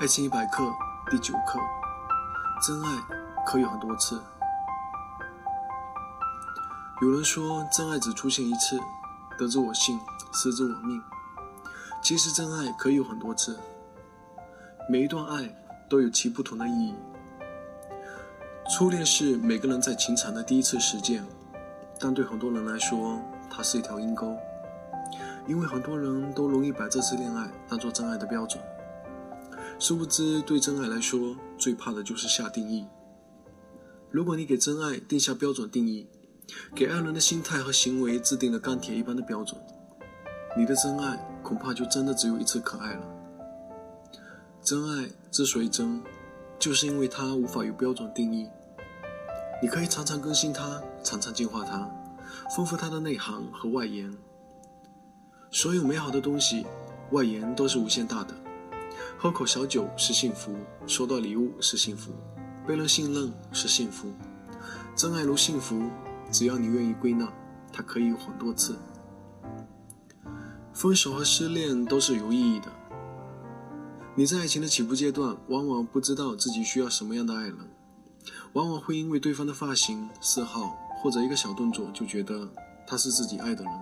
爱情一百课第九课：真爱可以有很多次。有人说，真爱只出现一次，得之我幸，失之我命。其实，真爱可以有很多次。每一段爱都有其不同的意义。初恋是每个人在情场的第一次实践，但对很多人来说，它是一条阴沟，因为很多人都容易把这次恋爱当做真爱的标准。殊不知，对真爱来说，最怕的就是下定义。如果你给真爱定下标准定义，给爱人的心态和行为制定了钢铁一般的标准，你的真爱恐怕就真的只有一次可爱了。真爱之所以真，就是因为它无法有标准定义。你可以常常更新它，常常进化它，丰富它的内涵和外延。所有美好的东西，外延都是无限大的。喝口小酒是幸福，收到礼物是幸福，被人信任是幸福。真爱如幸福，只要你愿意归纳，它可以有很多次。分手和失恋都是有意义的。你在爱情的起步阶段，往往不知道自己需要什么样的爱人，往往会因为对方的发型、嗜好或者一个小动作，就觉得他是自己爱的人。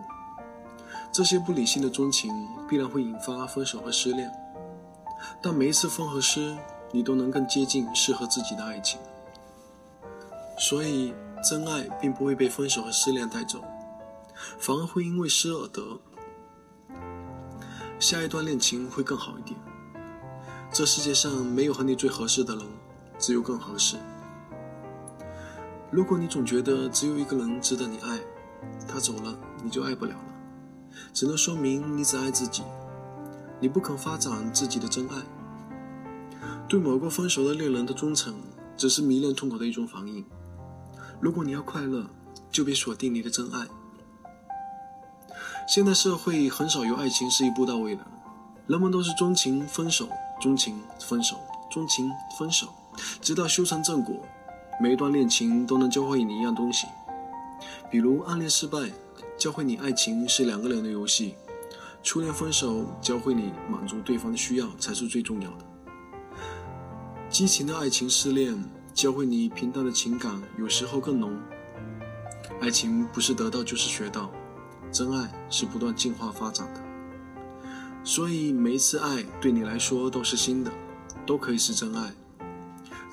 这些不理性的钟情，必然会引发分手和失恋。但每一次分和失，你都能更接近适合自己的爱情。所以，真爱并不会被分手和失恋带走，反而会因为失而得。下一段恋情会更好一点。这世界上没有和你最合适的人，只有更合适。如果你总觉得只有一个人值得你爱，他走了你就爱不了了，只能说明你只爱自己。你不肯发展自己的真爱，对某个分手的恋人的忠诚，只是迷恋痛苦的一种反应。如果你要快乐，就别锁定你的真爱。现代社会很少有爱情是一步到位的，人们都是钟情分手，钟情分手，钟情分手，直到修成正果。每一段恋情都能教会你一样东西，比如暗恋失败，教会你爱情是两个人的游戏。初恋分手教会你满足对方的需要才是最重要的。激情的爱情失恋教会你平淡的情感有时候更浓。爱情不是得到就是学到，真爱是不断进化发展的。所以每一次爱对你来说都是新的，都可以是真爱。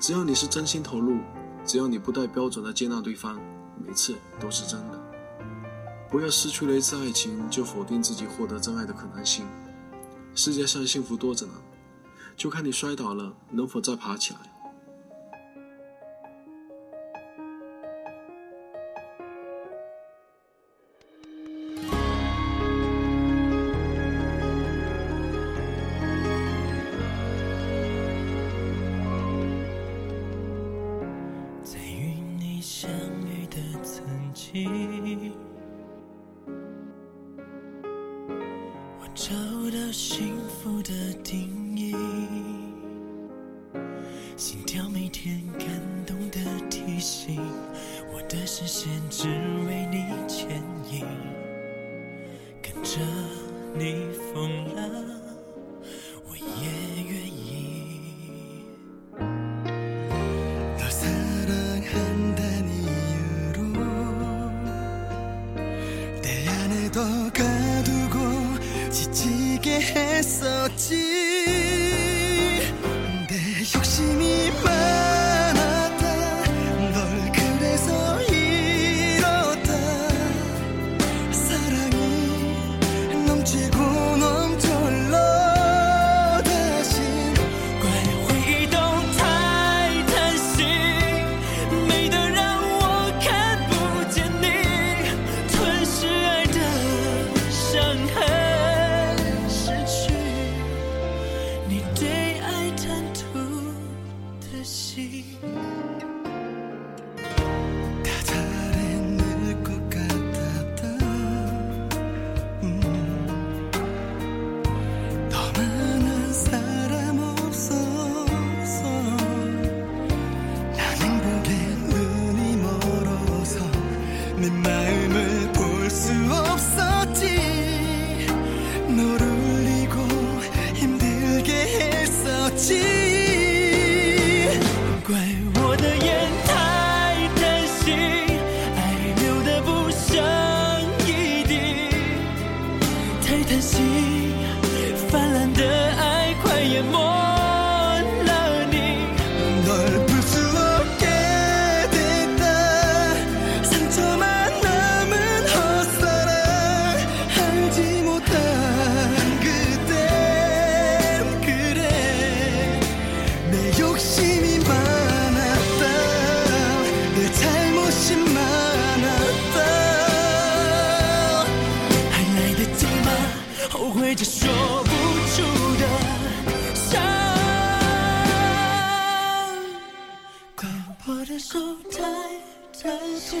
只要你是真心投入，只要你不带标准的接纳对方，每次都是真的。不要失去了一次爱情，就否定自己获得真爱的可能性。世界上幸福多着呢，就看你摔倒了能否再爬起来。在与你相遇的曾经。找到幸福的定义，心跳每天感动的提醒，我的视线只为你牵引，跟着你 지치게 했었지. 내 욕심이 많았다. 널 그래서 이렇다. 사랑이 넘치고 对着说不出的伤，怪我的手太贪心。